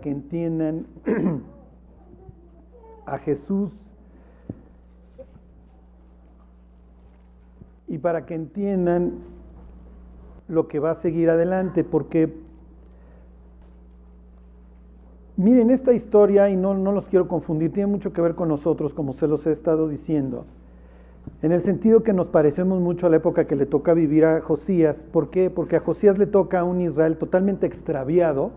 que entiendan a Jesús y para que entiendan lo que va a seguir adelante, porque miren esta historia, y no, no los quiero confundir, tiene mucho que ver con nosotros, como se los he estado diciendo, en el sentido que nos parecemos mucho a la época que le toca vivir a Josías. ¿Por qué? Porque a Josías le toca a un Israel totalmente extraviado,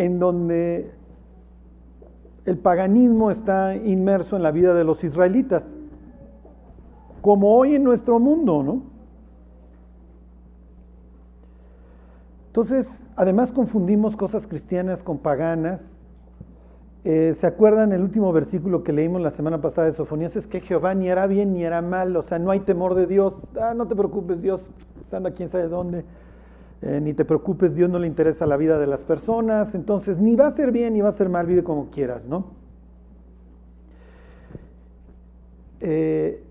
en donde el paganismo está inmerso en la vida de los israelitas, como hoy en nuestro mundo, ¿no? Entonces, además confundimos cosas cristianas con paganas. Eh, ¿Se acuerdan el último versículo que leímos la semana pasada de Sofonías? Es que Jehová ni era bien ni era mal, o sea, no hay temor de Dios. Ah, no te preocupes, Dios anda quién sabe dónde. Eh, ni te preocupes, Dios no le interesa la vida de las personas, entonces ni va a ser bien ni va a ser mal, vive como quieras, ¿no? Eh,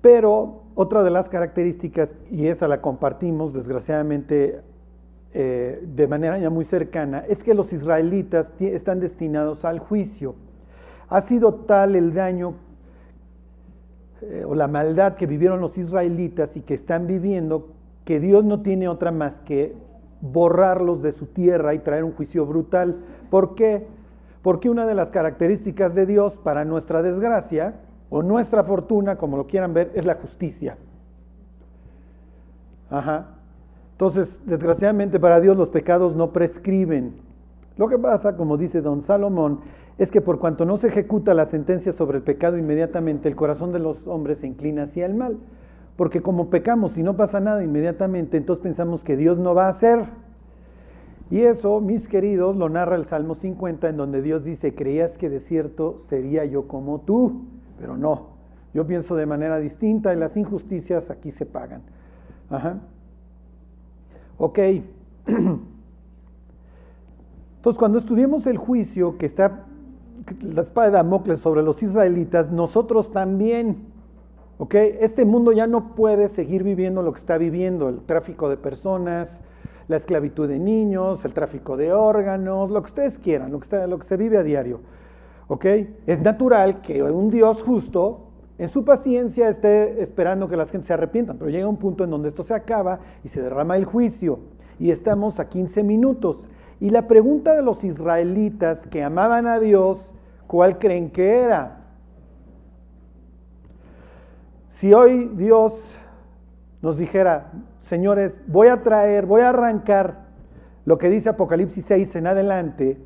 pero otra de las características, y esa la compartimos desgraciadamente eh, de manera ya muy cercana, es que los israelitas están destinados al juicio. Ha sido tal el daño o la maldad que vivieron los israelitas y que están viviendo que Dios no tiene otra más que borrarlos de su tierra y traer un juicio brutal. ¿Por qué? Porque una de las características de Dios, para nuestra desgracia, o nuestra fortuna, como lo quieran ver, es la justicia. Ajá. Entonces, desgraciadamente para Dios los pecados no prescriben. Lo que pasa, como dice don Salomón, es que por cuanto no se ejecuta la sentencia sobre el pecado inmediatamente, el corazón de los hombres se inclina hacia el mal. Porque como pecamos y no pasa nada inmediatamente, entonces pensamos que Dios no va a hacer. Y eso, mis queridos, lo narra el Salmo 50, en donde Dios dice, creías que de cierto sería yo como tú, pero no. Yo pienso de manera distinta y las injusticias aquí se pagan. Ajá. Ok. Entonces, cuando estudiemos el juicio que está la espada de Damocles sobre los israelitas, nosotros también este mundo ya no puede seguir viviendo lo que está viviendo, el tráfico de personas, la esclavitud de niños, el tráfico de órganos, lo que ustedes quieran, lo que, está, lo que se vive a diario. ¿Ok? Es natural que un Dios justo en su paciencia esté esperando que las gente se arrepientan, pero llega un punto en donde esto se acaba y se derrama el juicio. Y estamos a 15 minutos. Y la pregunta de los israelitas que amaban a Dios, ¿cuál creen que era? Si hoy Dios nos dijera, señores, voy a traer, voy a arrancar lo que dice Apocalipsis 6 en adelante,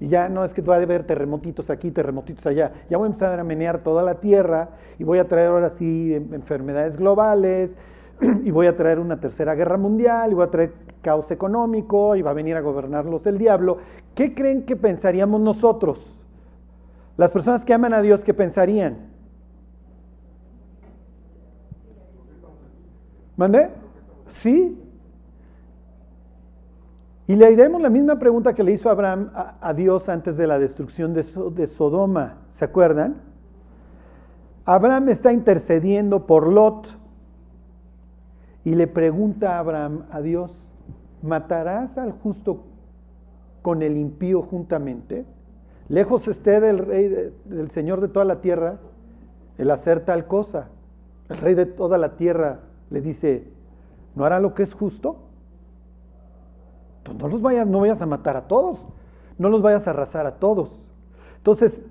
y ya no es que va a haber terremotitos aquí, terremotitos allá, ya voy a empezar a menear toda la tierra y voy a traer ahora sí enfermedades globales, y voy a traer una tercera guerra mundial, y voy a traer caos económico, y va a venir a gobernarlos el diablo. ¿Qué creen que pensaríamos nosotros? Las personas que aman a Dios, ¿qué pensarían? ¿Mandé? Sí. Y le diremos la misma pregunta que le hizo Abraham a, Dios antes de la destrucción de, de Sodoma. ¿Se acuerdan? Abraham está intercediendo por Lot y le pregunta a Abraham a Dios, ¿matarás al justo con el impío juntamente? Lejos esté del rey, del Señor de toda la tierra, el hacer tal cosa. El rey de toda la tierra le dice, ¿no hará lo que es justo? Entonces no los vayas, no vayas a matar a todos, no los vayas a arrasar a todos. Entonces,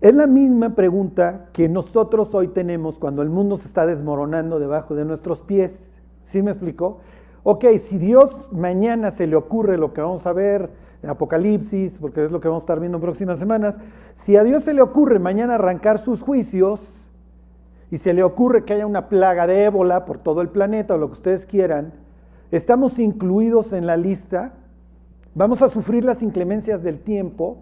es la misma pregunta que nosotros hoy tenemos cuando el mundo se está desmoronando debajo de nuestros pies. ¿Sí me explicó? Ok, si Dios mañana se le ocurre lo que vamos a ver en Apocalipsis, porque es lo que vamos a estar viendo en próximas semanas, si a Dios se le ocurre mañana arrancar sus juicios, y se le ocurre que haya una plaga de ébola por todo el planeta o lo que ustedes quieran, estamos incluidos en la lista, vamos a sufrir las inclemencias del tiempo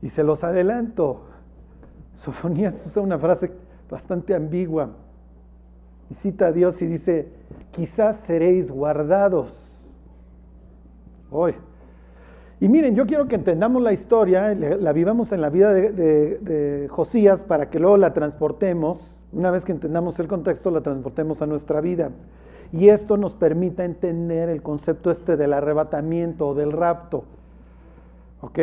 y se los adelanto. Sofonías usa una frase bastante ambigua y cita a Dios y dice, quizás seréis guardados. Hoy. Y miren, yo quiero que entendamos la historia, la vivamos en la vida de, Josías para que luego la transportemos, una vez que entendamos el contexto, la transportemos a nuestra vida. y esto nos permita entender el concepto este del arrebatamiento o del rapto. ¿Ok?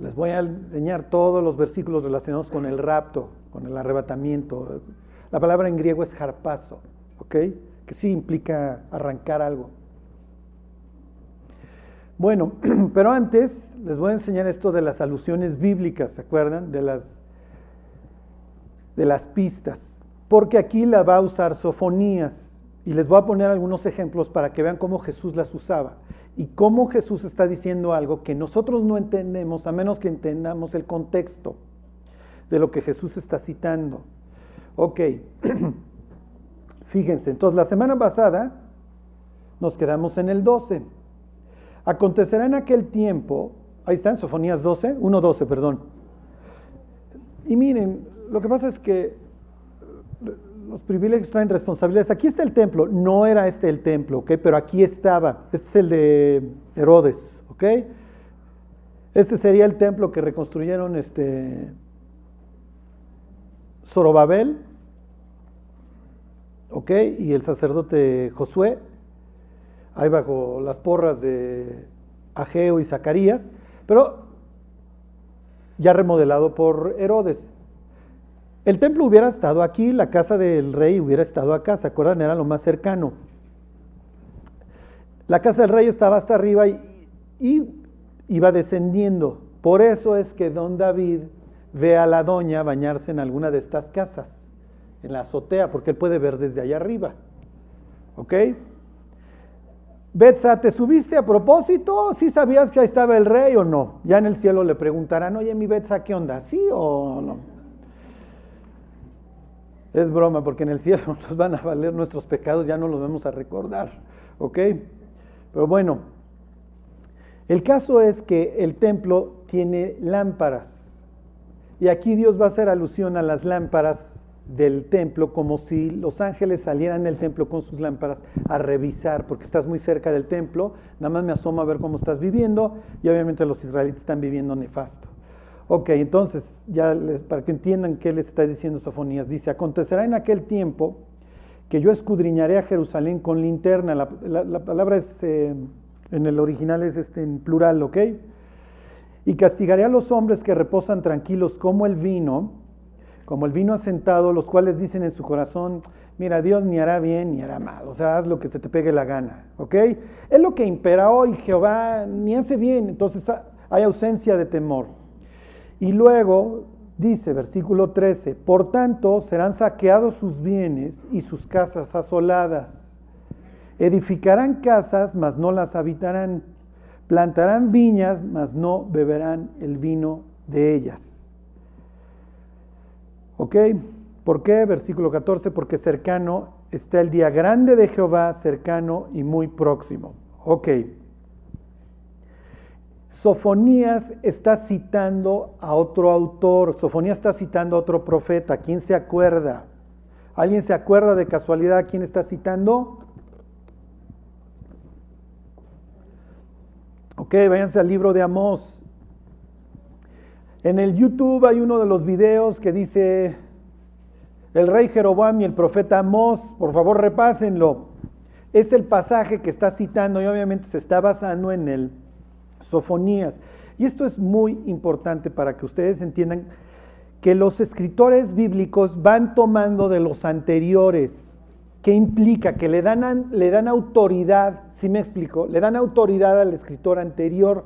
Les voy a enseñar todos los versículos relacionados con el rapto, con el arrebatamiento. La palabra en griego es harpazo, ¿ok? Que sí implica arrancar algo. Bueno, pero antes les voy a enseñar esto de las alusiones bíblicas, ¿se acuerdan? De las, de las pistas. Porque aquí la va a usar Sofonías. Y les voy a poner algunos ejemplos para que vean cómo Jesús las usaba y cómo Jesús está diciendo algo que nosotros no entendemos a menos que entendamos el contexto de lo que Jesús está citando. Ok, fíjense, entonces la semana pasada nos quedamos en el 12. Acontecerá en aquel tiempo, ahí está en Sofonías 12, 1.12, perdón. Y miren, lo que pasa es que los privilegios traen responsabilidades. Aquí está el templo, no era este el templo, ¿ok? Pero aquí estaba, este es el de Herodes, ¿ok? Este sería el templo que reconstruyeron este Zorobabel, ¿ok? Y el sacerdote Josué, ahí bajo las porras de Ageo y Zacarías, pero ya remodelado por Herodes. El templo hubiera estado aquí, la casa del rey hubiera estado acá, ¿se acuerdan? Era lo más cercano. La casa del rey estaba hasta arriba y, iba descendiendo. Por eso es que don David ve a la doña bañarse en alguna de estas casas, en la azotea, porque él puede ver desde allá arriba. ¿Ok? Betsa, ¿te subiste a propósito? ¿Sí sabías que ahí estaba el rey o no? Ya en el cielo le preguntarán, oye, mi Betsa, ¿qué onda? ¿Sí o no? Es broma, porque en el cielo nos van a valer nuestros pecados, ya no los vamos a recordar. ¿Ok? Pero bueno, el caso es que el templo tiene lámparas. Y aquí Dios va a hacer alusión a las lámparas del templo, como si los ángeles salieran del templo con sus lámparas a revisar, porque estás muy cerca del templo, nada más me asomo a ver cómo estás viviendo, y obviamente los israelitas están viviendo nefasto. Ok, entonces, ya para que entiendan qué les está diciendo Sofonías, dice, acontecerá en aquel tiempo que yo escudriñaré a Jerusalén con linterna, la, palabra es, eh, en el original es este, en plural, ¿ok? Y castigaré a los hombres que reposan tranquilos como el vino, como el vino asentado, los cuales dicen en su corazón, mira, Dios ni hará bien ni hará mal, o sea, haz lo que se te pegue la gana, ¿ok? Es lo que impera hoy, Jehová ni hace bien, entonces hay ausencia de temor. Y luego dice, versículo 13, por tanto serán saqueados sus bienes y sus casas asoladas. Edificarán casas, mas no las habitarán. Plantarán viñas, mas no beberán el vino de ellas. ¿Ok? ¿Por qué? Versículo 14, porque cercano está el día grande de Jehová, cercano y muy próximo. Ok. Sofonías está citando a otro autor, Sofonías está citando a otro profeta. ¿Quién se acuerda? ¿Alguien se acuerda de casualidad quién está citando? Ok, váyanse al libro de Amós. En el YouTube hay uno de los videos que dice el rey Jeroboam y el profeta Amós. Por favor, repásenlo. Es el pasaje que está citando y obviamente se está basando en el Sofonías. Y esto es muy importante para que ustedes entiendan que los escritores bíblicos van tomando de los anteriores. ¿Qué implica? Que le dan, le dan autoridad, si me explico? Le dan autoridad al escritor anterior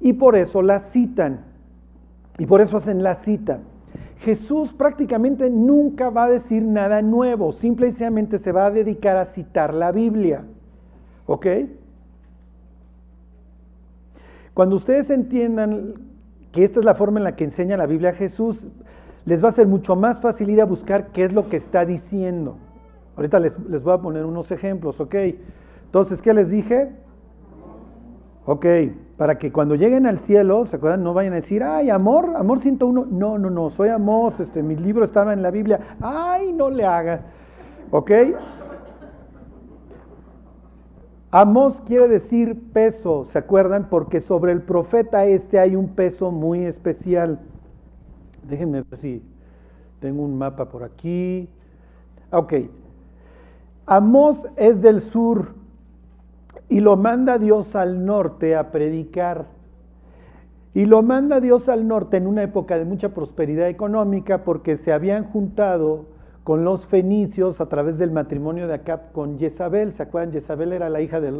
y por eso la citan. Y por eso hacen la cita. Jesús prácticamente nunca va a decir nada nuevo, simplemente se va a dedicar a citar la Biblia. ¿Ok? Cuando ustedes entiendan que esta es la forma en la que enseña la Biblia a Jesús, les va a ser mucho más fácil ir a buscar qué es lo que está diciendo. Ahorita les, voy a poner unos ejemplos, ¿ok? Entonces, ¿qué les dije? Ok, para que cuando lleguen al cielo, ¿se acuerdan? No vayan a decir, ay, amor, amor 101. No, no, no, soy amor, este, mi libro estaba en la Biblia. Ay, no le hagas. ¿Ok? Amos quiere decir peso, ¿se acuerdan? Porque sobre el profeta este hay un peso muy especial. Déjenme ver si tengo un mapa por aquí. Ok. Amós es del sur y lo manda Dios al norte a predicar. Y lo manda Dios al norte en una época de mucha prosperidad económica porque se habían juntado con los fenicios a través del matrimonio de Acab con Jezabel. ¿Se acuerdan? Jezabel era la hija de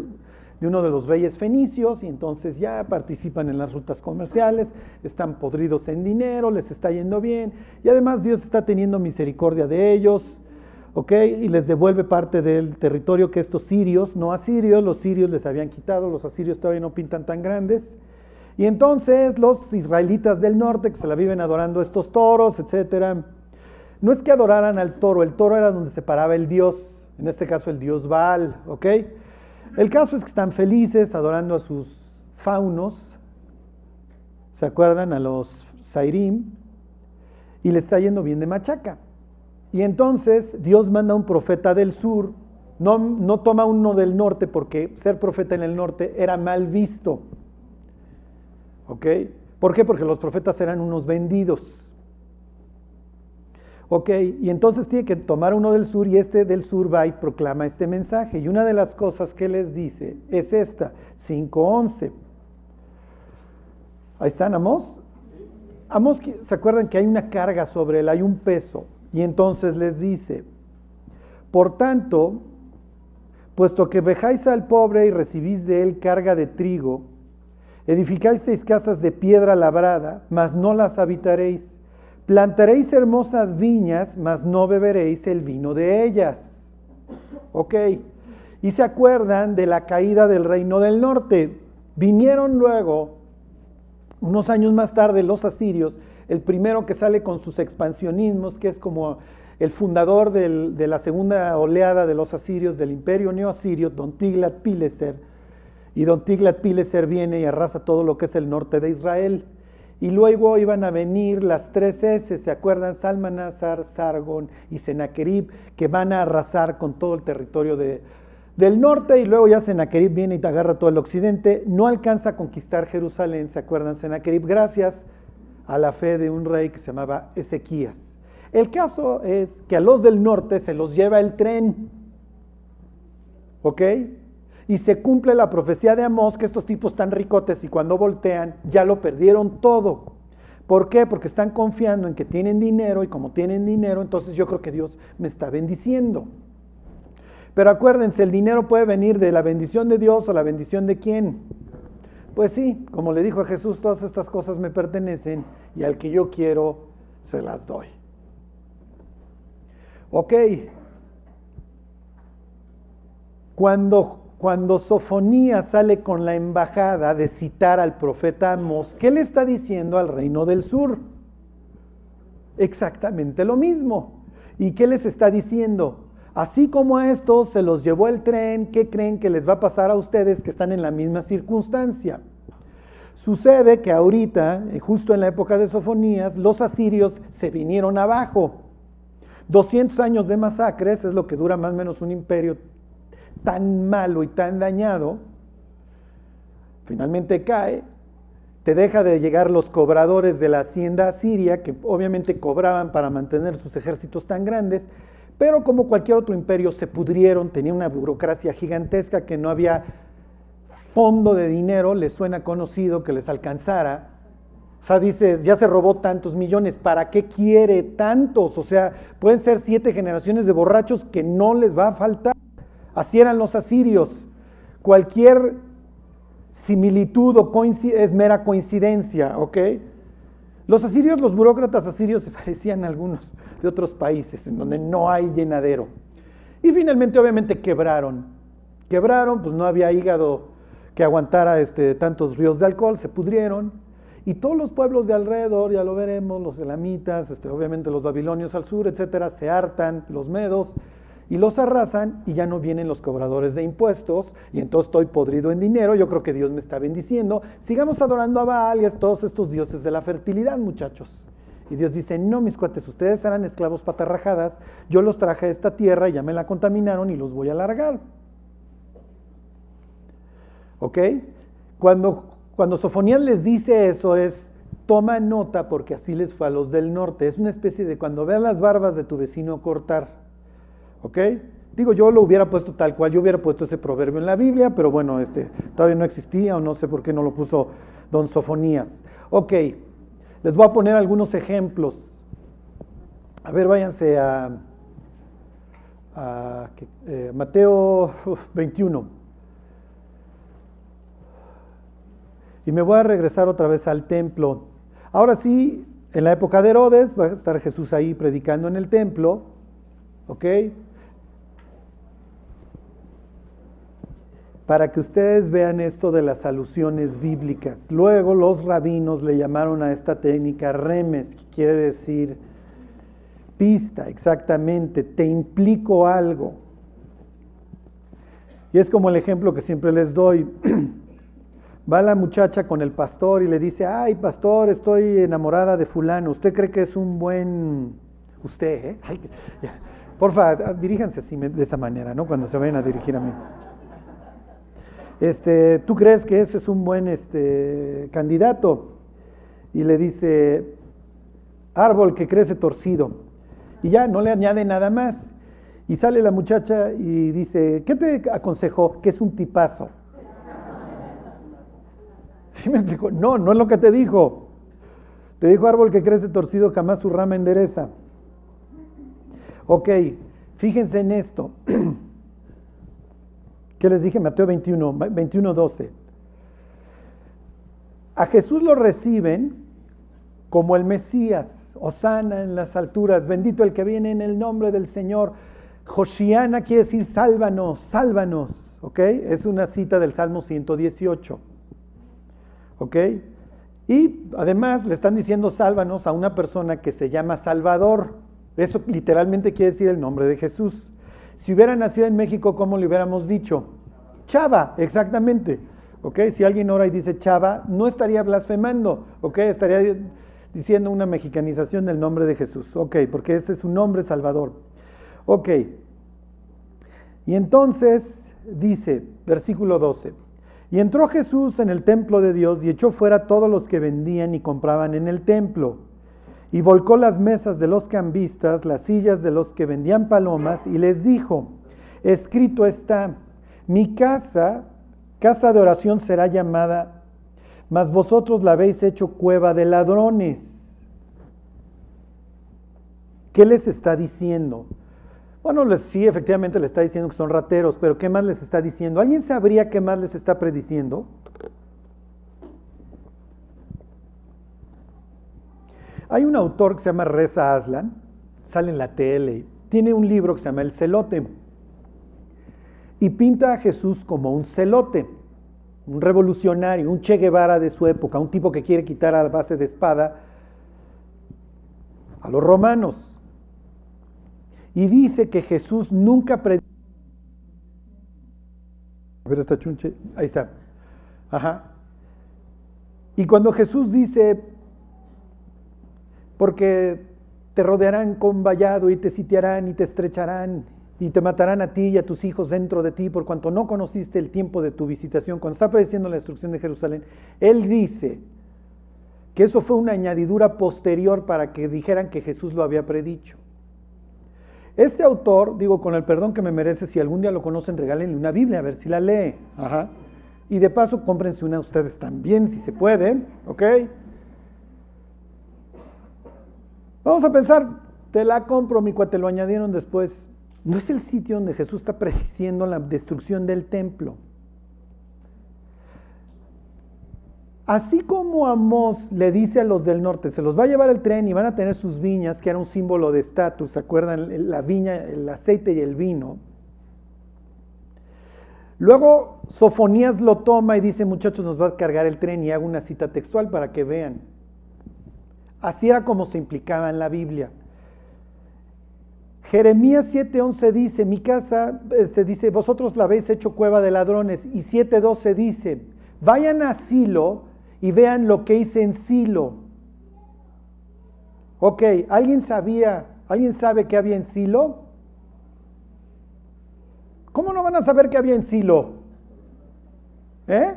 uno de los reyes fenicios y entonces ya participan en las rutas comerciales, están podridos en dinero, les está yendo bien y además Dios está teniendo misericordia de ellos ¿ok? Y les devuelve parte del territorio que estos sirios, no asirios, los sirios les habían quitado, los asirios todavía no pintan tan grandes. Y entonces los israelitas del norte, que se la viven adorando estos toros, etcétera, no es que adoraran al toro, el toro era donde se paraba el dios, en este caso el dios Baal, ¿ok? El caso es que están felices adorando a sus faunos, ¿se acuerdan? A los Sairim, y le está yendo bien de machaca. Y entonces Dios manda un profeta del sur, no, no toma uno del norte porque ser profeta en el norte era mal visto. ¿Ok? ¿Por qué? Porque los profetas eran unos vendidos. Ok, y entonces tiene que tomar uno del sur y este del sur va y proclama este mensaje. Y una de las cosas que les dice es esta, 5.11. Ahí están, Amos. Amos, ¿se acuerdan que hay una carga sobre él, hay un peso? Y entonces les dice, por tanto, puesto que vejáis al pobre y recibís de él carga de trigo, edificasteis casas de piedra labrada, mas no las habitaréis. Plantaréis hermosas viñas, mas no beberéis el vino de ellas. Ok. Y se acuerdan de la caída del reino del norte. Vinieron luego, unos años más tarde, los asirios el primero que sale con sus expansionismos, que es como el fundador de la segunda oleada de los asirios, del imperio neoasirio, Don Tiglat-Pileser. Y Don Tiglat-Pileser viene y arrasa todo lo que es el norte de Israel. Y luego iban a venir las tres S, ¿se acuerdan? Salmanasar, Sargon y Sennacherib, que van a arrasar con todo el territorio de, del norte. Y luego ya Sennacherib viene y te agarra todo el occidente. No alcanza a conquistar Jerusalén, ¿se acuerdan? Sennacherib, gracias a la fe de un rey que se llamaba Ezequías. El caso es que a los del norte se los lleva el tren. ¿Ok? Y se cumple la profecía de Amós que estos tipos están ricotes y cuando voltean ya lo perdieron todo. ¿Por qué? Porque están confiando en que tienen dinero y como tienen dinero, entonces yo creo que Dios me está bendiciendo. Pero acuérdense, el dinero puede venir de la bendición de Dios o la bendición de quién? Pues sí, como le dijo a Jesús, todas estas cosas me pertenecen y al que yo quiero se las doy. Ok. Cuando, cuando Sofonía sale con la embajada de citar al profeta Amos, ¿qué le está diciendo al reino del sur? Exactamente lo mismo. ¿Y qué les está diciendo? Así como a estos se los llevó el tren, ¿qué creen que les va a pasar a ustedes que están en la misma circunstancia? Sucede que ahorita, eh, justo en la época de Sofonías, los asirios se vinieron abajo. 200 años de masacres es lo que dura más o menos un imperio tan malo y tan dañado. Finalmente cae, te deja de llegar los cobradores de la hacienda asiria, que obviamente cobraban para mantener sus ejércitos tan grandes, pero como cualquier otro imperio se pudrieron, tenía una burocracia gigantesca que no había fondo de dinero, les suena conocido que les alcanzara. O sea, dice, ya se robó tantos millones, ¿para qué quiere tantos? O sea, pueden ser siete generaciones de borrachos que no les va a faltar. Así eran los asirios. Cualquier similitud o es mera coincidencia, ¿ok? Los asirios, los burócratas asirios se parecían a algunos de otros países en donde no hay llenadero. Y finalmente, obviamente, quebraron. Quebraron, pues no había hígado que aguantara este, tantos ríos de alcohol, se pudrieron. Y todos los pueblos de alrededor, ya lo veremos, los elamitas, este, obviamente los babilonios al sur, etcétera, se hartan, los medos, y los arrasan y ya no vienen los cobradores de impuestos y entonces estoy podrido en dinero, yo creo que Dios me está bendiciendo, sigamos adorando a Baal y a todos estos dioses de la fertilidad, muchachos. Y Dios dice, no, mis cuates, ustedes eran esclavos patarrajadas, yo los traje a esta tierra y ya me la contaminaron y los voy a largar. ¿Ok? Cuando, cuando Sofonías les dice eso es, toma nota porque así les fue a los del norte. Es una especie de cuando vean las barbas de tu vecino cortar. ¿Ok? Digo, yo lo hubiera puesto tal cual, yo hubiera puesto ese proverbio en la Biblia, pero bueno, este, todavía no existía o no sé por qué no lo puso don Sofonías. Ok, les voy a poner algunos ejemplos. A ver, váyanse a, eh, Mateo 21. Y me voy a regresar otra vez al templo. Ahora sí, en la época de Herodes va a estar Jesús ahí predicando en el templo. ¿Ok? para que ustedes vean esto de las alusiones bíblicas. Luego los rabinos le llamaron a esta técnica remes, que quiere decir pista, exactamente, te implico algo. Y es como el ejemplo que siempre les doy. Va la muchacha con el pastor y le dice, ay pastor, estoy enamorada de fulano, ¿usted cree que es un buen... Usted, ¿eh? por favor, diríjanse así de esa manera, ¿no? Cuando se vayan a dirigir a mí. Este, ¿Tú crees que ese es un buen este, candidato? Y le dice, árbol que crece torcido. Y ya no le añade nada más. Y sale la muchacha y dice, ¿qué te aconsejó? Que es un tipazo. No, no es lo que te dijo. Te dijo árbol que crece torcido, jamás su rama endereza. Ok, fíjense en esto. ¿Qué les dije? Mateo 21, 21, 12. A Jesús lo reciben como el Mesías, Osana en las alturas, bendito el que viene en el nombre del Señor. Josiana quiere decir sálvanos, sálvanos, ¿ok? Es una cita del Salmo 118, ¿ok? Y además le están diciendo sálvanos a una persona que se llama Salvador. Eso literalmente quiere decir el nombre de Jesús. Si hubiera nacido en México, ¿cómo le hubiéramos dicho? Chava, exactamente. ¿Ok? Si alguien ora y dice Chava, no estaría blasfemando. ¿Ok? Estaría diciendo una mexicanización del nombre de Jesús. ¿Ok? Porque ese es su nombre salvador. ¿Ok? Y entonces dice, versículo 12. Y entró Jesús en el templo de Dios y echó fuera todos los que vendían y compraban en el templo y volcó las mesas de los cambistas, las sillas de los que vendían palomas, y les dijo, escrito está, mi casa, casa de oración será llamada, mas vosotros la habéis hecho cueva de ladrones. ¿Qué les está diciendo? Bueno, sí, efectivamente le está diciendo que son rateros, pero ¿qué más les está diciendo? ¿Alguien sabría qué más les está prediciendo? Hay un autor que se llama Reza Aslan, sale en la tele, tiene un libro que se llama El Celote y pinta a Jesús como un celote, un revolucionario, un Che Guevara de su época, un tipo que quiere quitar a base de espada a los romanos. Y dice que Jesús nunca predicó. A ver, está chunche. Ahí está. Ajá. Y cuando Jesús dice, porque te rodearán con vallado y te sitiarán y te estrecharán y te matarán a ti y a tus hijos dentro de ti por cuanto no conociste el tiempo de tu visitación. Cuando está prediciendo la destrucción de Jerusalén, él dice que eso fue una añadidura posterior para que dijeran que Jesús lo había predicho. Este autor, digo, con el perdón que me merece, si algún día lo conocen, regálenle una Biblia a ver si la lee. Y de paso, cómprense una ustedes también, si se puede, ¿ok? Vamos a pensar, te la compro, mi cuate, lo añadieron después. No es el sitio donde Jesús está prediciendo la destrucción del templo. Así como Amós le dice a los del norte, se los va a llevar el tren y van a tener sus viñas, que era un símbolo de estatus, ¿se acuerdan? La viña, el aceite y el vino. Luego Sofonías lo toma y dice, muchachos, nos va a cargar el tren y hago una cita textual para que vean. Así era como se implicaba en la Biblia. Jeremías 7:11 dice, mi casa, este, dice, vosotros la habéis hecho cueva de ladrones. Y 7:12 dice, vayan a Silo y vean lo que hice en Silo. Ok, ¿alguien sabía, alguien sabe qué había en Silo? ¿Cómo no van a saber qué había en Silo? ¿Eh?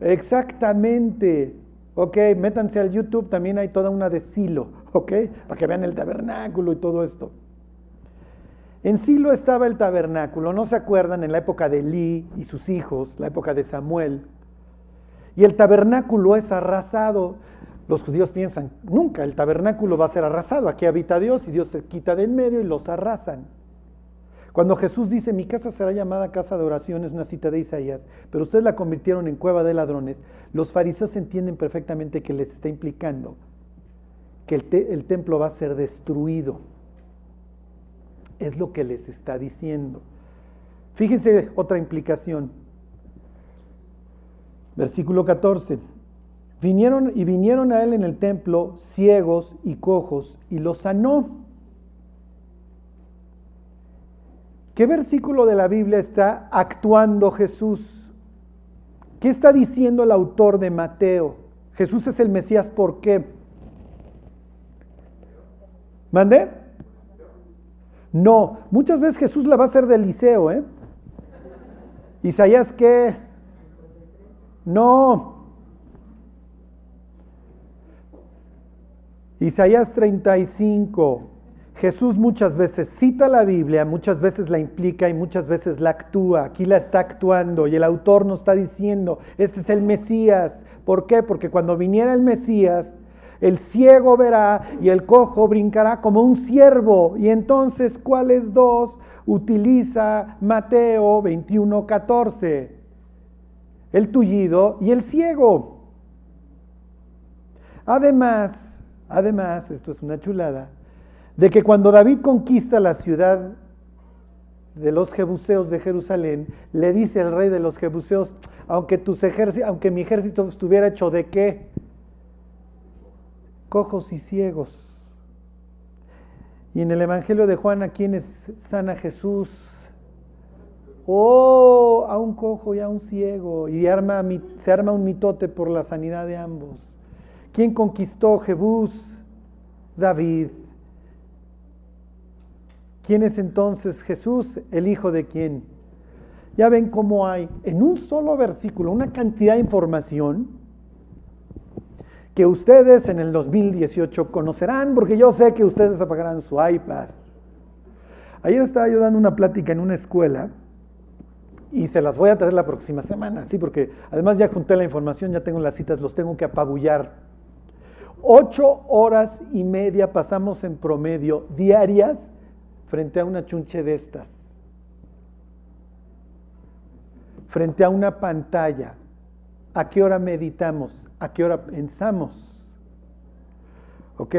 Exactamente. Ok, métanse al YouTube, también hay toda una de Silo, ok, para que vean el tabernáculo y todo esto. En Silo estaba el tabernáculo, ¿no se acuerdan? En la época de Elí y sus hijos, la época de Samuel. Y el tabernáculo es arrasado. Los judíos piensan, nunca el tabernáculo va a ser arrasado. Aquí habita Dios y Dios se quita de en medio y los arrasan. Cuando Jesús dice, mi casa será llamada casa de oración, es una cita de Isaías, pero ustedes la convirtieron en cueva de ladrones, los fariseos entienden perfectamente que les está implicando que el, el templo va a ser destruido. Es lo que les está diciendo. Fíjense otra implicación. Versículo 14. Vinieron y vinieron a él en el templo ciegos y cojos y los sanó. ¿Qué versículo de la Biblia está actuando Jesús? ¿Qué está diciendo el autor de Mateo? Jesús es el Mesías, ¿por qué? ¿Mande? No, muchas veces Jesús la va a hacer de Eliseo, ¿eh? Isaías qué? No. Isaías 35. Jesús muchas veces cita la Biblia, muchas veces la implica y muchas veces la actúa. Aquí la está actuando y el autor nos está diciendo, este es el Mesías. ¿Por qué? Porque cuando viniera el Mesías, el ciego verá y el cojo brincará como un ciervo. Y entonces, ¿cuáles dos utiliza Mateo 21, 14? El tullido y el ciego. Además, además, esto es una chulada, de que cuando David conquista la ciudad de los jebuseos de Jerusalén, le dice el rey de los jebuseos, aunque, tus aunque mi ejército estuviera hecho de qué? cojos y ciegos. Y en el Evangelio de Juan, ¿a quiénes sana Jesús? Oh, a un cojo y a un ciego. Y arma, se arma un mitote por la sanidad de ambos. ¿Quién conquistó Jebús? David. ¿Quién es entonces Jesús? ¿El hijo de quién? Ya ven cómo hay en un solo versículo una cantidad de información que ustedes en el 2018 conocerán, porque yo sé que ustedes apagarán su iPad. Ayer estaba yo dando una plática en una escuela y se las voy a traer la próxima semana, sí, porque además ya junté la información, ya tengo las citas, los tengo que apabullar. Ocho horas y media pasamos en promedio diarias frente a una chunche de estas, frente a una pantalla. ¿A qué hora meditamos? a qué hora pensamos. ¿Ok?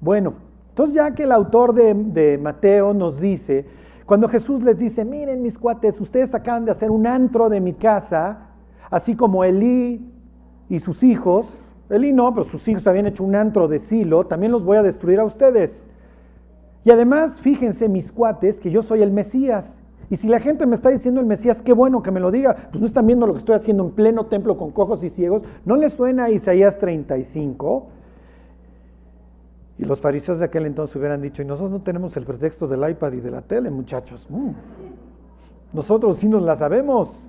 Bueno, entonces ya que el autor de, Mateo nos dice, cuando Jesús les dice, miren mis cuates, ustedes acaban de hacer un antro de mi casa, así como Elí y sus hijos, Elí no, pero sus hijos habían hecho un antro de Silo, también los voy a destruir a ustedes. Y además, fíjense mis cuates, que yo soy el Mesías y si la gente me está diciendo el Mesías, qué bueno que me lo diga, pues no están viendo lo que estoy haciendo en pleno templo con cojos y ciegos. ¿No les suena a Isaías 35? Y los fariseos de aquel entonces hubieran dicho, y nosotros no tenemos el pretexto del iPad y de la tele, muchachos. Mm. Nosotros sí nos la sabemos.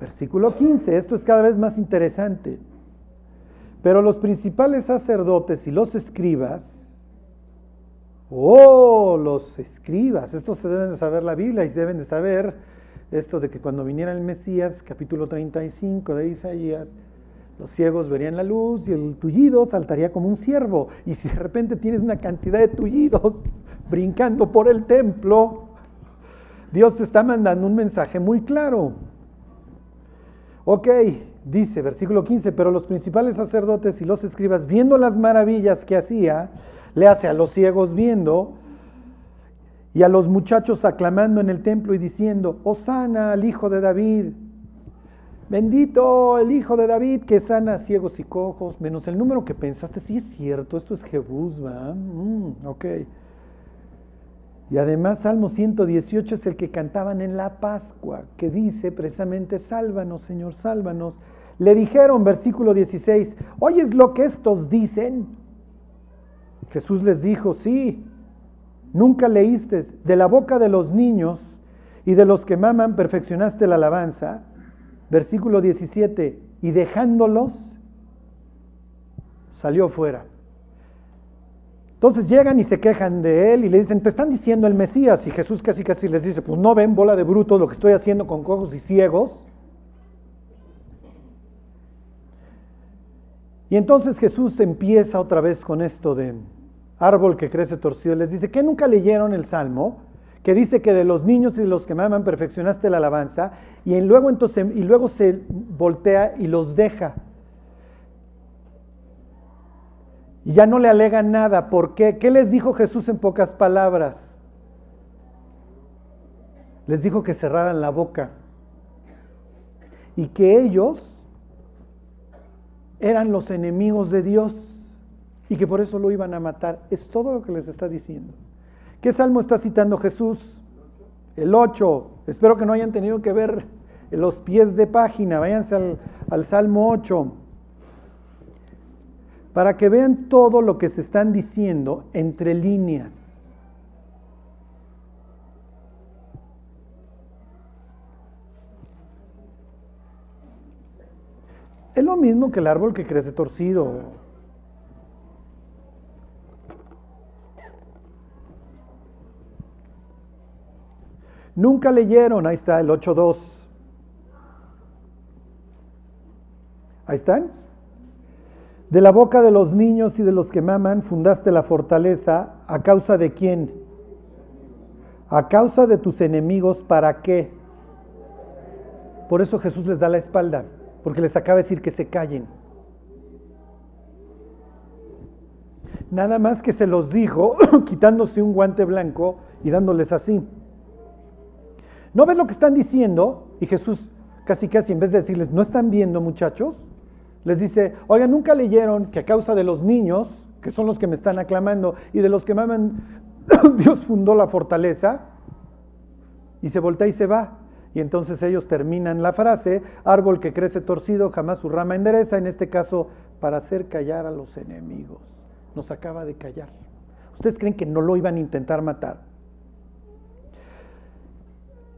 Versículo 15, esto es cada vez más interesante. Pero los principales sacerdotes y los escribas Oh, los escribas, estos se deben de saber la Biblia y deben de saber esto de que cuando viniera el Mesías, capítulo 35 de Isaías, los ciegos verían la luz y el tullido saltaría como un ciervo. Y si de repente tienes una cantidad de tullidos brincando por el templo, Dios te está mandando un mensaje muy claro. Ok, dice versículo 15, pero los principales sacerdotes y los escribas, viendo las maravillas que hacía, le hace a los ciegos viendo y a los muchachos aclamando en el templo y diciendo, Osana al hijo de David, bendito el hijo de David que sana ciegos y cojos, menos el número que pensaste, sí es cierto, esto es Jebús, ¿va? Mm, ok. Y además Salmo 118 es el que cantaban en la Pascua, que dice precisamente, sálvanos Señor, sálvanos. Le dijeron, versículo 16, ¿oyes lo que estos dicen? Jesús les dijo, sí, nunca leíste, de la boca de los niños y de los que maman perfeccionaste la alabanza. Versículo 17, y dejándolos, salió fuera. Entonces llegan y se quejan de él y le dicen, te están diciendo el Mesías. Y Jesús casi casi les dice, pues no ven bola de brutos lo que estoy haciendo con cojos y ciegos. Y entonces Jesús empieza otra vez con esto de árbol que crece torcido. Les dice, ¿qué nunca leyeron el Salmo? Que dice que de los niños y de los que me aman perfeccionaste la alabanza. Y luego, entonces, y luego se voltea y los deja. Y ya no le alegan nada. ¿Por qué? ¿Qué les dijo Jesús en pocas palabras? Les dijo que cerraran la boca. Y que ellos eran los enemigos de Dios y que por eso lo iban a matar. Es todo lo que les está diciendo. ¿Qué salmo está citando Jesús? El 8. Espero que no hayan tenido que ver los pies de página. Váyanse al, al Salmo 8 para que vean todo lo que se están diciendo entre líneas. Es lo mismo que el árbol que crece torcido. Nunca leyeron, ahí está el 8.2. Ahí están. De la boca de los niños y de los que maman fundaste la fortaleza. ¿A causa de quién? A causa de tus enemigos, ¿para qué? Por eso Jesús les da la espalda, porque les acaba de decir que se callen. Nada más que se los dijo quitándose un guante blanco y dándoles así. ¿No ves lo que están diciendo? Y Jesús casi casi en vez de decirles, ¿no están viendo muchachos? Les dice, oigan, nunca leyeron que a causa de los niños, que son los que me están aclamando, y de los que maman, Dios fundó la fortaleza, y se voltea y se va. Y entonces ellos terminan la frase, árbol que crece torcido, jamás su rama endereza, en este caso, para hacer callar a los enemigos. Nos acaba de callar. ¿Ustedes creen que no lo iban a intentar matar?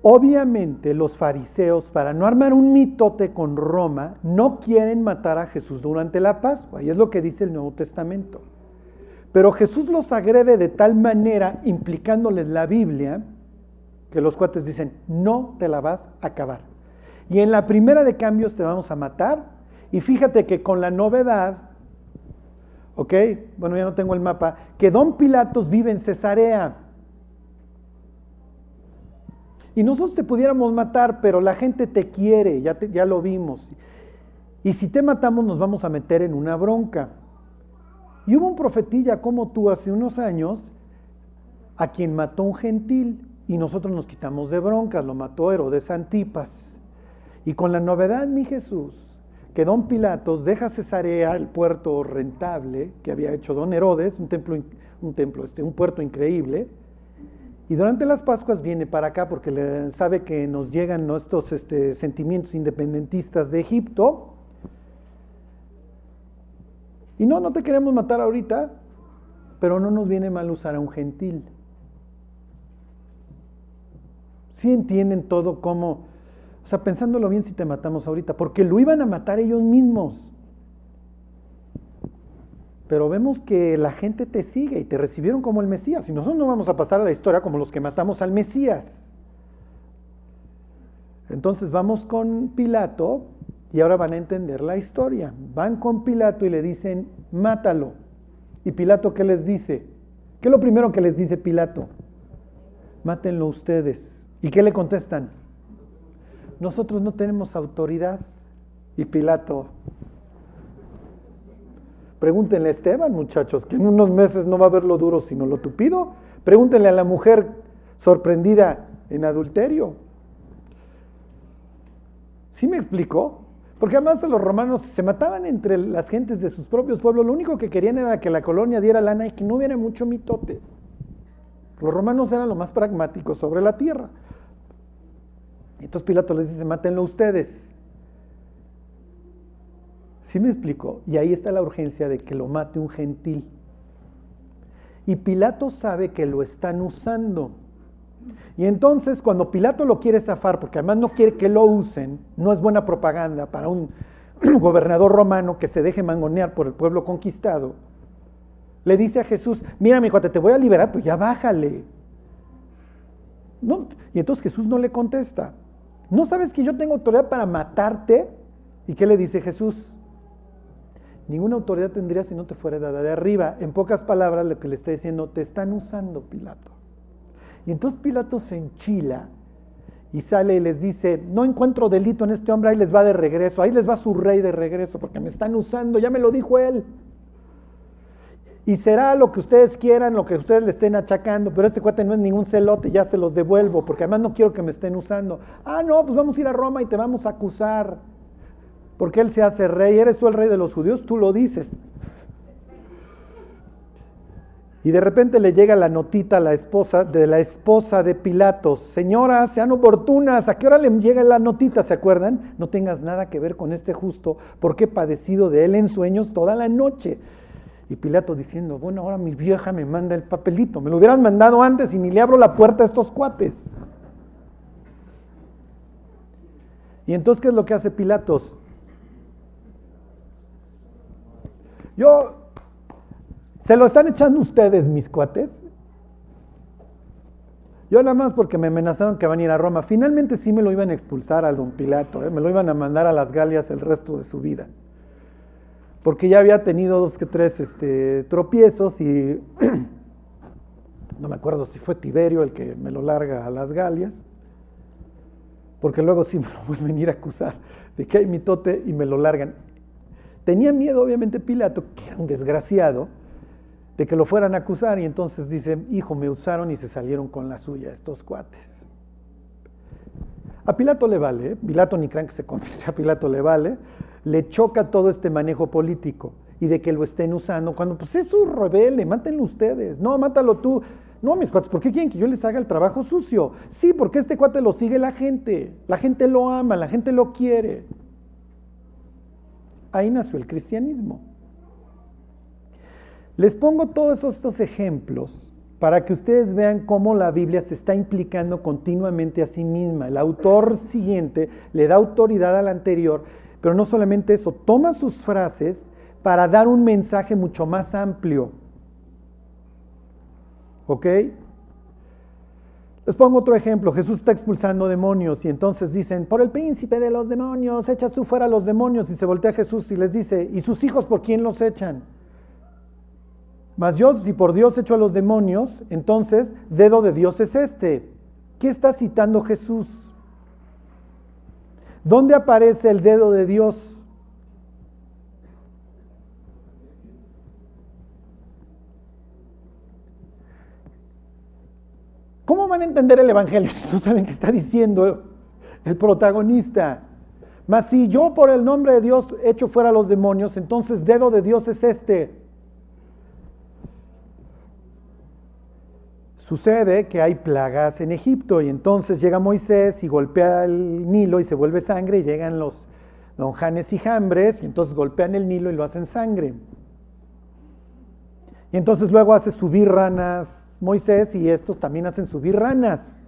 Obviamente los fariseos, para no armar un mitote con Roma, no quieren matar a Jesús durante la Pascua, y es lo que dice el Nuevo Testamento. Pero Jesús los agrede de tal manera, implicándoles la Biblia, que los cuates dicen, no te la vas a acabar. Y en la primera de cambios te vamos a matar, y fíjate que con la novedad, ok, bueno, ya no tengo el mapa, que Don Pilatos vive en Cesarea. Y nosotros te pudiéramos matar, pero la gente te quiere, ya, ya lo vimos. Y si te matamos nos vamos a meter en una bronca. Y hubo un profetilla como tú hace unos años a quien mató un gentil y nosotros nos quitamos de broncas, lo mató Herodes Antipas. Y con la novedad, mi Jesús, que don Pilatos deja Cesarea, el puerto rentable que había hecho don Herodes, un templo, un, templo, este, un puerto increíble, y durante las Pascuas viene para acá porque sabe que nos llegan nuestros este, sentimientos independentistas de Egipto. Y no, no te queremos matar ahorita, pero no nos viene mal usar a un gentil. Sí entienden todo como, o sea, pensándolo bien si te matamos ahorita, porque lo iban a matar ellos mismos. Pero vemos que la gente te sigue y te recibieron como el Mesías. Y nosotros no vamos a pasar a la historia como los que matamos al Mesías. Entonces vamos con Pilato y ahora van a entender la historia. Van con Pilato y le dicen, mátalo. ¿Y Pilato qué les dice? ¿Qué es lo primero que les dice Pilato? Mátenlo ustedes. ¿Y qué le contestan? Nosotros no tenemos autoridad. Y Pilato, Pregúntenle a Esteban, muchachos, que en unos meses no va a ver lo duro sino lo tupido. Pregúntenle a la mujer sorprendida en adulterio. ¿Sí me explicó? Porque además los romanos se mataban entre las gentes de sus propios pueblos. Lo único que querían era que la colonia diera lana y que no hubiera mucho mitote. Los romanos eran lo más pragmáticos sobre la tierra. Entonces Pilato les dice, mátenlo ustedes. ¿Sí me explico? Y ahí está la urgencia de que lo mate un gentil. Y Pilato sabe que lo están usando. Y entonces cuando Pilato lo quiere zafar, porque además no quiere que lo usen, no es buena propaganda para un gobernador romano que se deje mangonear por el pueblo conquistado, Le dice a Jesús, mira mi cuate, te voy a liberar, pues ya bájale. No, y entonces Jesús no le contesta. ¿No sabes que yo tengo autoridad para matarte? ¿Y qué le dice Jesús? Ninguna autoridad tendría si no te fuera dada de arriba. En pocas palabras, lo que le está diciendo, te están usando, Pilato. Y entonces Pilato se enchila y sale y les dice, no encuentro delito en este hombre, ahí les va de regreso, ahí les va su rey de regreso, porque me están usando, ya me lo dijo él. Y será lo que ustedes quieran, lo que ustedes le estén achacando, pero este cuate no es ningún celote, ya se los devuelvo, porque además no quiero que me estén usando. Ah, no, pues vamos a ir a Roma y te vamos a acusar porque Él se hace rey, eres tú el rey de los judíos, tú lo dices. Y de repente le llega la notita a la esposa de la esposa de Pilatos, señora, sean oportunas, ¿a qué hora le llega la notita? ¿Se acuerdan? No tengas nada que ver con este justo, porque he padecido de él en sueños toda la noche. Y Pilato diciendo, bueno, ahora mi vieja me manda el papelito, me lo hubieran mandado antes y ni le abro la puerta a estos cuates. Y entonces, ¿qué es lo que hace Pilatos? Yo, ¿se lo están echando ustedes, mis cuates? Yo nada más porque me amenazaron que van a ir a Roma. Finalmente sí me lo iban a expulsar al don Pilato, ¿eh? me lo iban a mandar a las Galias el resto de su vida. Porque ya había tenido dos que tres este, tropiezos y no me acuerdo si fue Tiberio el que me lo larga a las Galias, porque luego sí me lo vuelven a ir a acusar de que hay mitote y me lo largan. Tenía miedo, obviamente, Pilato, que era un desgraciado, de que lo fueran a acusar y entonces dice, hijo, me usaron y se salieron con la suya estos cuates. A Pilato le vale, ¿eh? Pilato ni crean que se convierte, a Pilato le vale, le choca todo este manejo político y de que lo estén usando cuando pues es un rebelde, mátenlo ustedes, no, mátalo tú. No, mis cuates, ¿por qué quieren que yo les haga el trabajo sucio? Sí, porque este cuate lo sigue la gente, la gente lo ama, la gente lo quiere. Ahí nació el cristianismo. Les pongo todos estos ejemplos para que ustedes vean cómo la Biblia se está implicando continuamente a sí misma. El autor siguiente le da autoridad al anterior, pero no solamente eso, toma sus frases para dar un mensaje mucho más amplio. ¿Ok? Les pongo otro ejemplo. Jesús está expulsando demonios y entonces dicen, por el príncipe de los demonios, echas tú fuera a los demonios. Y se voltea a Jesús y les dice, ¿y sus hijos por quién los echan? Mas yo, si por Dios echo a los demonios, entonces dedo de Dios es este. ¿Qué está citando Jesús? ¿Dónde aparece el dedo de Dios? ¿Cómo van a entender el Evangelio no saben qué está diciendo el protagonista? Mas si yo por el nombre de Dios echo fuera a los demonios, entonces dedo de Dios es este. Sucede que hay plagas en Egipto y entonces llega Moisés y golpea el Nilo y se vuelve sangre y llegan los don Janes y Jambres y entonces golpean el Nilo y lo hacen sangre. Y entonces luego hace subir ranas Moisés y estos también hacen subir ranas.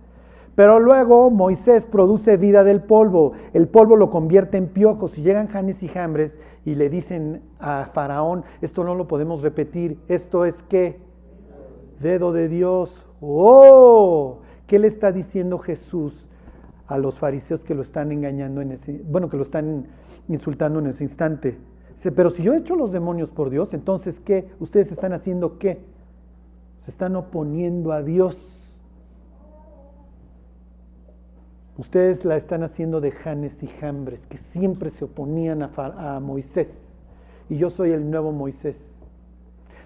Pero luego Moisés produce vida del polvo, el polvo lo convierte en piojos y llegan Janes y Jambres y le dicen a Faraón, esto no lo podemos repetir, esto es qué? Dedo de Dios. ¡Oh! ¿Qué le está diciendo Jesús a los fariseos que lo están engañando en ese, bueno, que lo están insultando en ese instante? Dice, pero si yo he hecho los demonios por Dios, entonces ¿qué? ¿Ustedes están haciendo qué? Se están oponiendo a Dios. Ustedes la están haciendo de Janes y Jambres, que siempre se oponían a, a, Moisés. Y yo soy el nuevo Moisés.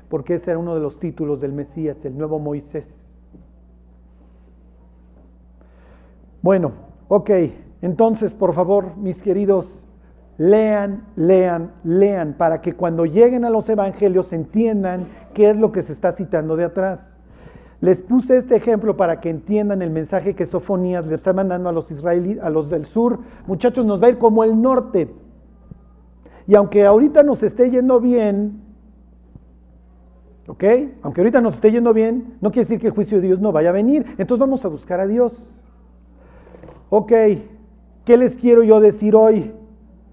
Porque ese era uno de los títulos del Mesías, el nuevo Moisés. Bueno, ok. Entonces, por favor, mis queridos, lean, lean, lean, para que cuando lleguen a los evangelios entiendan qué es lo que se está citando de atrás. Les puse este ejemplo para que entiendan el mensaje que Sofonías le está mandando a los israelíes, a los del sur. Muchachos, nos va a ir como el norte. Y aunque ahorita nos esté yendo bien, ¿ok? Aunque ahorita nos esté yendo bien, no quiere decir que el juicio de Dios no vaya a venir. Entonces vamos a buscar a Dios. Ok, ¿qué les quiero yo decir hoy?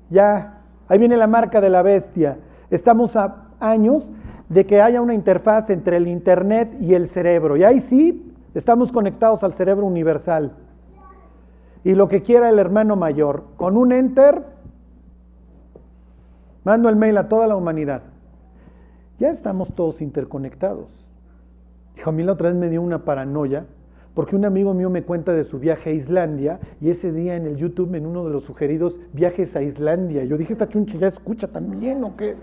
Ya, ahí viene la marca de la bestia. Estamos a años de que haya una interfaz entre el Internet y el cerebro. Y ahí sí, estamos conectados al cerebro universal. Y lo que quiera el hermano mayor, con un enter, mando el mail a toda la humanidad. Ya estamos todos interconectados. Hijo, a mí la otra vez me dio una paranoia porque un amigo mío me cuenta de su viaje a Islandia y ese día en el YouTube, en uno de los sugeridos, viajes a Islandia. Yo dije, esta chuncha ya escucha también o qué.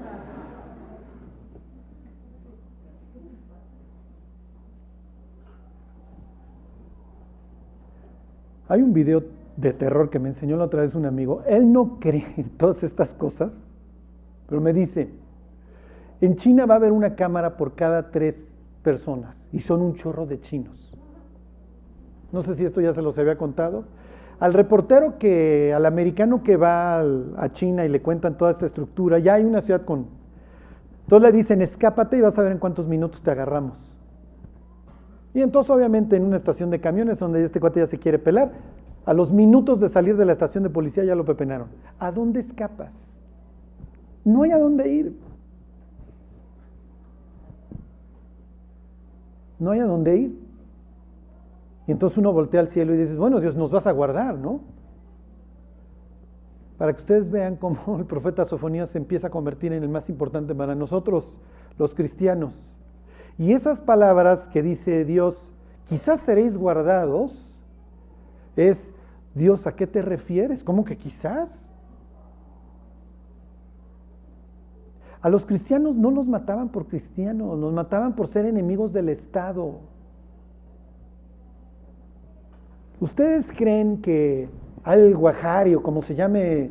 Hay un video de terror que me enseñó la otra vez un amigo. Él no cree en todas estas cosas, pero me dice, en China va a haber una cámara por cada tres personas y son un chorro de chinos. No sé si esto ya se los había contado. Al reportero que, al americano que va a China y le cuentan toda esta estructura, ya hay una ciudad con... Entonces le dicen, escápate y vas a ver en cuántos minutos te agarramos. Y entonces obviamente en una estación de camiones donde este cuate ya se quiere pelar, a los minutos de salir de la estación de policía ya lo pepenaron. ¿A dónde escapas? No hay a dónde ir. No hay a dónde ir. Y entonces uno voltea al cielo y dice, bueno, Dios, nos vas a guardar, ¿no? Para que ustedes vean cómo el profeta Sofonías se empieza a convertir en el más importante para nosotros, los cristianos. Y esas palabras que dice Dios, quizás seréis guardados, es, Dios, ¿a qué te refieres? ¿Cómo que quizás? A los cristianos no los mataban por cristianos, los mataban por ser enemigos del Estado. ¿Ustedes creen que al Guajari o como se llame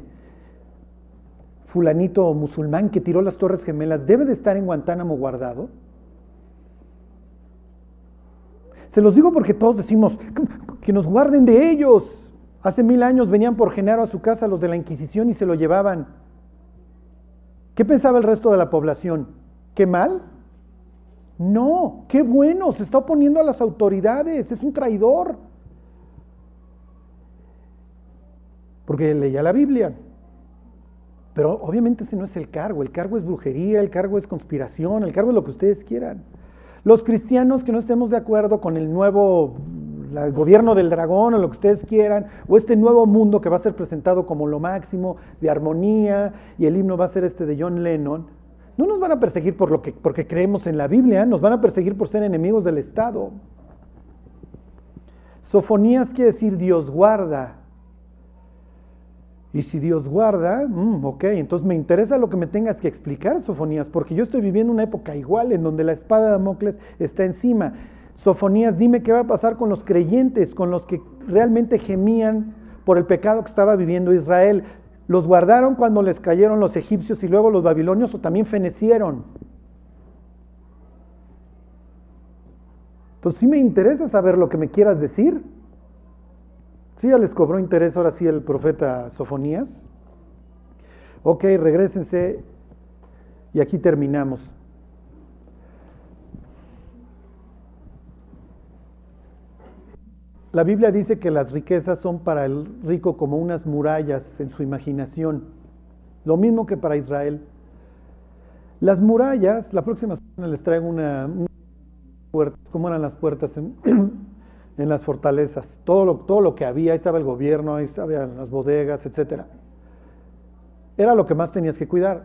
fulanito musulmán que tiró las Torres Gemelas debe de estar en Guantánamo guardado? Se los digo porque todos decimos que nos guarden de ellos. Hace mil años venían por Genaro a su casa los de la Inquisición y se lo llevaban. ¿Qué pensaba el resto de la población? ¿Qué mal? No, qué bueno, se está oponiendo a las autoridades, es un traidor. Porque leía la Biblia. Pero obviamente ese no es el cargo, el cargo es brujería, el cargo es conspiración, el cargo es lo que ustedes quieran. Los cristianos que no estemos de acuerdo con el nuevo gobierno del dragón o lo que ustedes quieran, o este nuevo mundo que va a ser presentado como lo máximo de armonía y el himno va a ser este de John Lennon, no nos van a perseguir por lo que, porque creemos en la Biblia, nos van a perseguir por ser enemigos del Estado. Sofonías quiere decir Dios guarda, y si Dios guarda, mm, ok, entonces me interesa lo que me tengas que explicar, Sofonías, porque yo estoy viviendo una época igual en donde la espada de Damocles está encima. Sofonías, dime qué va a pasar con los creyentes, con los que realmente gemían por el pecado que estaba viviendo Israel. ¿Los guardaron cuando les cayeron los egipcios y luego los babilonios o también fenecieron? Entonces sí me interesa saber lo que me quieras decir. ¿Sí ya les cobró interés ahora sí el profeta Sofonías? Ok, regresense y aquí terminamos. La Biblia dice que las riquezas son para el rico como unas murallas en su imaginación, lo mismo que para Israel. Las murallas, la próxima semana les traigo una, puerta, cómo eran las puertas en, en las fortalezas, todo lo, todo lo que había, ahí estaba el gobierno, ahí estaban las bodegas, etc. Era lo que más tenías que cuidar.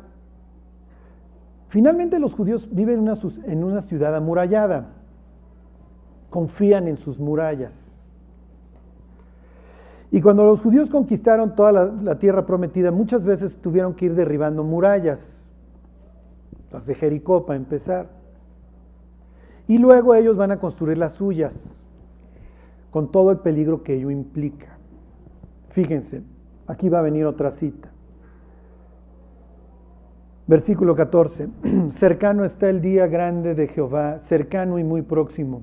Finalmente los judíos viven en una, en una ciudad amurallada, confían en sus murallas. Y cuando los judíos conquistaron toda la, la, tierra prometida, muchas veces tuvieron que ir derribando murallas, las de Jericó para empezar. Y luego ellos van a construir las suyas con todo el peligro que ello implica. Fíjense, aquí va a venir otra cita. Versículo 14. Cercano está el día grande de Jehová, cercano y muy próximo.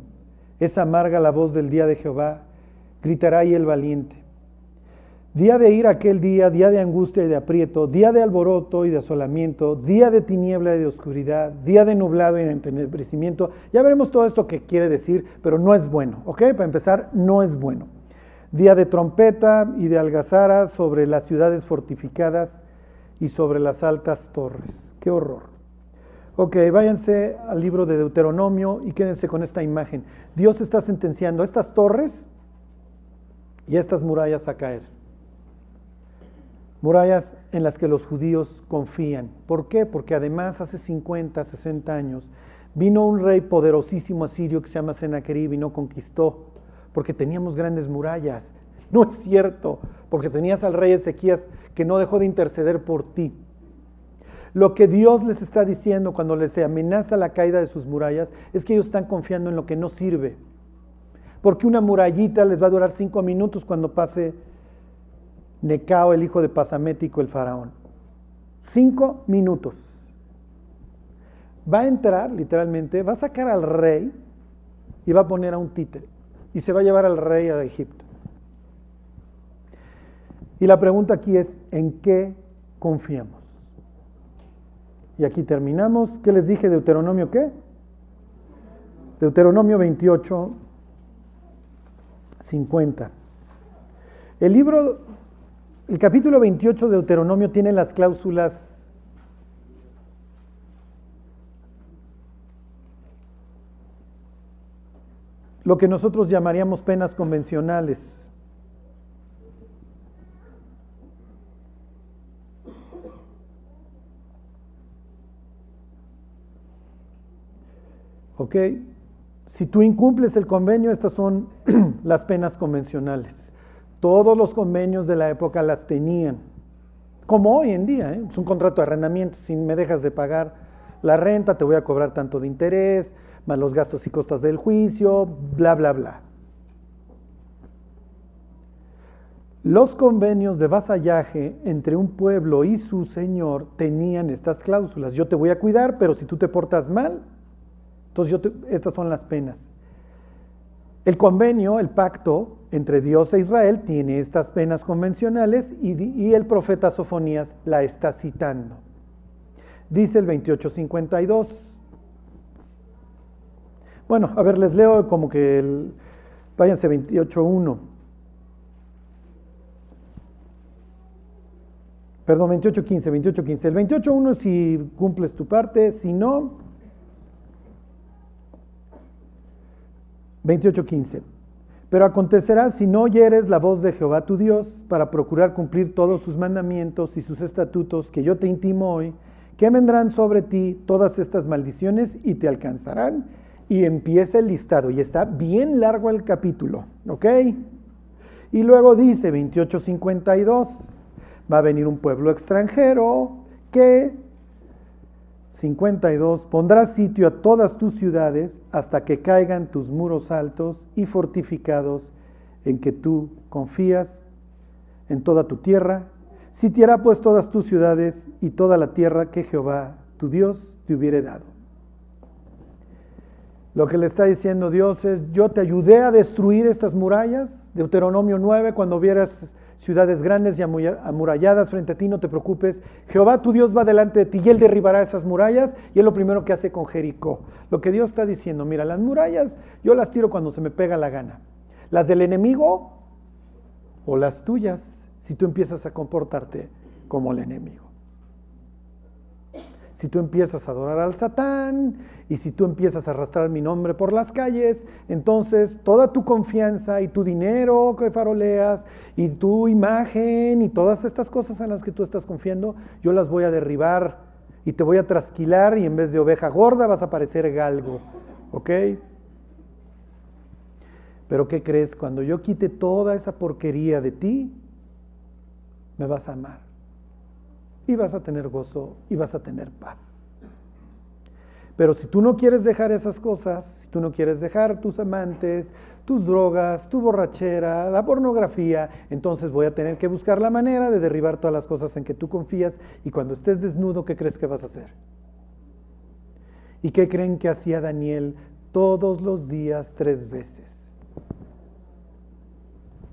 Es amarga la voz del día de Jehová, gritará ahí el valiente. Día de ir aquel día, día de angustia y de aprieto, día de alboroto y de asolamiento, día de tiniebla y de oscuridad, día de nublado y de entenebrecimiento. Ya veremos todo esto que quiere decir, pero no es bueno, ¿ok? Para empezar, no es bueno. Día de trompeta y de algazara sobre las ciudades fortificadas y sobre las altas torres. ¡Qué horror! Ok, váyanse al libro de Deuteronomio y quédense con esta imagen. Dios está sentenciando estas torres y estas murallas a caer. Murallas en las que los judíos confían. ¿Por qué? Porque además hace 50, 60 años vino un rey poderosísimo asirio que se llama Sennacherib y no conquistó, porque teníamos grandes murallas. No es cierto, porque tenías al rey Ezequías que no dejó de interceder por ti. Lo que Dios les está diciendo cuando les amenaza la caída de sus murallas es que ellos están confiando en lo que no sirve. Porque una murallita les va a durar cinco minutos cuando pase Necao, el hijo de Pasamético, el faraón. Cinco minutos. Va a entrar, literalmente, va a sacar al rey y va a poner a un títere. Y se va a llevar al rey a Egipto. Y la pregunta aquí es, ¿en qué confiamos? Y aquí terminamos. ¿Qué les dije? Deuteronomio qué? Deuteronomio 28, 50. El libro, el capítulo 28 de Deuteronomio tiene las cláusulas lo que nosotros llamaríamos penas convencionales. ¿Ok? Si tú incumples el convenio, estas son las penas convencionales. Todos los convenios de la época las tenían. Como hoy en día, ¿eh? es un contrato de arrendamiento. Si me dejas de pagar la renta, te voy a cobrar tanto de interés, más los gastos y costas del juicio, bla, bla, bla. Los convenios de vasallaje entre un pueblo y su señor tenían estas cláusulas. Yo te voy a cuidar, pero si tú te portas mal, entonces, estas son las penas. El convenio, el pacto entre Dios e Israel tiene estas penas convencionales y, el profeta Sofonías la está citando. Dice el 2852. Bueno, a ver, les leo como que el, váyanse 28.1. Perdón, 28.15, 28.15. El 28.1 si cumples tu parte, si no, 28:15. Pero acontecerá si no oyeres la voz de Jehová tu Dios para procurar cumplir todos sus mandamientos y sus estatutos que yo te intimo hoy, que vendrán sobre ti todas estas maldiciones y te alcanzarán. Y empieza el listado y está bien largo el capítulo, ¿ok? Y luego dice 28:52, va a venir un pueblo extranjero que 52. Pondrás sitio a todas tus ciudades hasta que caigan tus muros altos y fortificados en que tú confías en toda tu tierra. Sitiará pues todas tus ciudades y toda la tierra que Jehová, tu Dios, te hubiere dado. Lo que le está diciendo Dios es, yo te ayudé a destruir estas murallas. Deuteronomio 9, cuando vieras ciudades grandes y amuralladas frente a ti, no te preocupes. Jehová tu Dios va delante de ti y él derribará esas murallas y es lo primero que hace con Jericó. Lo que Dios está diciendo, mira, las murallas yo las tiro cuando se me pega la gana. Las del enemigo o las tuyas, si tú empiezas a comportarte como el enemigo si tú empiezas a adorar al Satán y si tú empiezas a arrastrar mi nombre por las calles, entonces toda tu confianza y tu dinero que faroleas y tu imagen y todas estas cosas en las que tú estás confiando, yo las voy a derribar y te voy a trasquilar y en vez de oveja gorda vas a parecer galgo. ¿Ok? Pero ¿qué crees? Cuando yo quite toda esa porquería de ti, me vas a amar y vas a tener gozo y vas a tener paz. Pero si tú no quieres dejar esas cosas, si tú no quieres dejar tus amantes, tus drogas, tu borrachera, la pornografía, entonces voy a tener que buscar la manera de derribar todas las cosas en que tú confías y cuando estés desnudo, ¿qué crees que vas a hacer? ¿Y qué creen que hacía Daniel todos los días tres veces?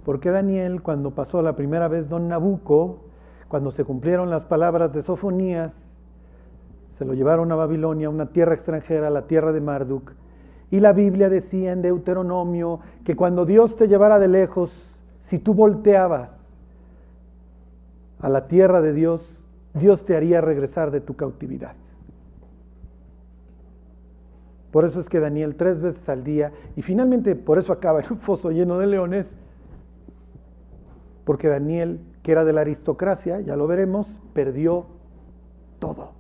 Porque Daniel, cuando pasó la primera vez don Nabucco, cuando se cumplieron las palabras de Sofonías, se lo llevaron a Babilonia, una tierra extranjera, la tierra de Marduk. Y la Biblia decía en Deuteronomio que cuando Dios te llevara de lejos, si tú volteabas a la tierra de Dios, Dios te haría regresar de tu cautividad. Por eso es que Daniel tres veces al día, y finalmente por eso acaba en un foso lleno de leones, porque Daniel, que era de la aristocracia, ya lo veremos, perdió todo.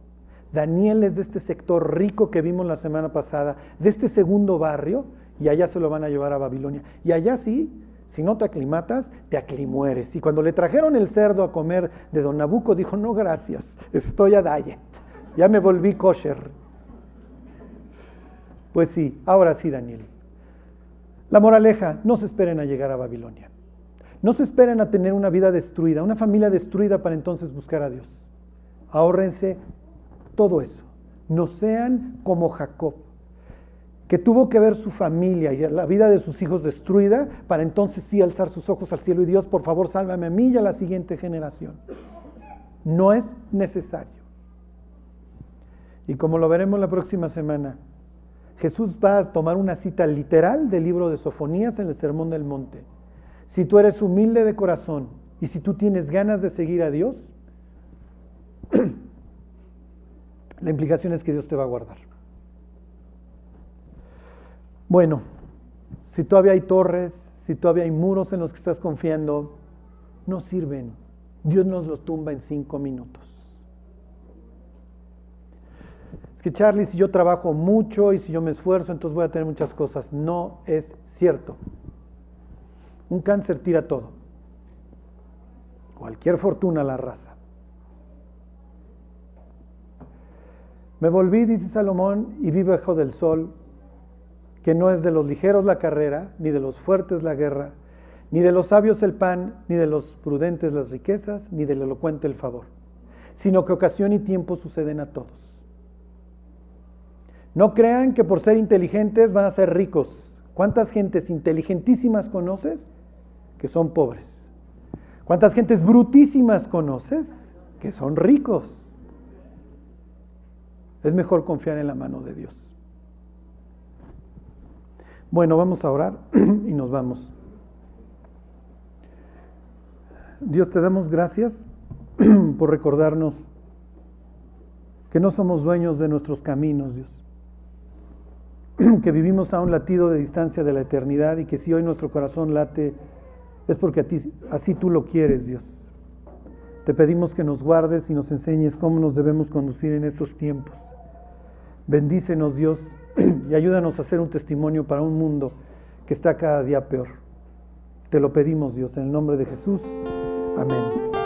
Daniel es de este sector rico que vimos la semana pasada, de este segundo barrio, y allá se lo van a llevar a Babilonia. Y allá sí, si no te aclimatas, te aclimueres. Y cuando le trajeron el cerdo a comer de don Nabucco, dijo, no gracias, estoy a diet, ya me volví kosher. Pues sí, ahora sí, Daniel. La moraleja, no se esperen a llegar a Babilonia. No se esperen a tener una vida destruida, una familia destruida para entonces buscar a Dios. Ahórrense todo eso. No sean como Jacob que tuvo que ver su familia y la vida de sus hijos destruida para entonces sí alzar sus ojos al cielo y Dios, por favor, sálvame a mí y a la siguiente generación. No es necesario. Y como lo veremos la próxima semana, Jesús va a tomar una cita literal del libro de Sofonías en el Sermón del Monte. Si tú eres humilde de corazón y si tú tienes ganas de seguir a Dios, la implicación es que Dios te va a guardar. Bueno, si todavía hay torres, si todavía hay muros en los que estás confiando, no sirven. Dios nos los tumba en cinco minutos. Es que Charlie, si yo trabajo mucho y si yo me esfuerzo, entonces voy a tener muchas cosas. No es cierto. Un cáncer tira todo. Cualquier fortuna la raza. Me volví, dice Salomón, y vi bajo del sol que no es de los ligeros la carrera, ni de los fuertes la guerra, ni de los sabios el pan, ni de los prudentes las riquezas, ni del elocuente el favor, sino que ocasión y tiempo suceden a todos. No crean que por ser inteligentes van a ser ricos. ¿Cuántas gentes inteligentísimas conoces que son pobres? ¿Cuántas gentes brutísimas conoces que son ricos? Es mejor confiar en la mano de Dios. Bueno, vamos a orar y nos vamos. Dios, te damos gracias por recordarnos que no somos dueños de nuestros caminos, Dios. Que vivimos a un latido de distancia de la eternidad y que si hoy nuestro corazón late es porque a ti, así tú lo quieres, Dios. Te pedimos que nos guardes y nos enseñes cómo nos debemos conducir en estos tiempos. Bendícenos, Dios, y ayúdanos a hacer un testimonio para un mundo que está cada día peor. Te lo pedimos, Dios, en el nombre de Jesús. Amén.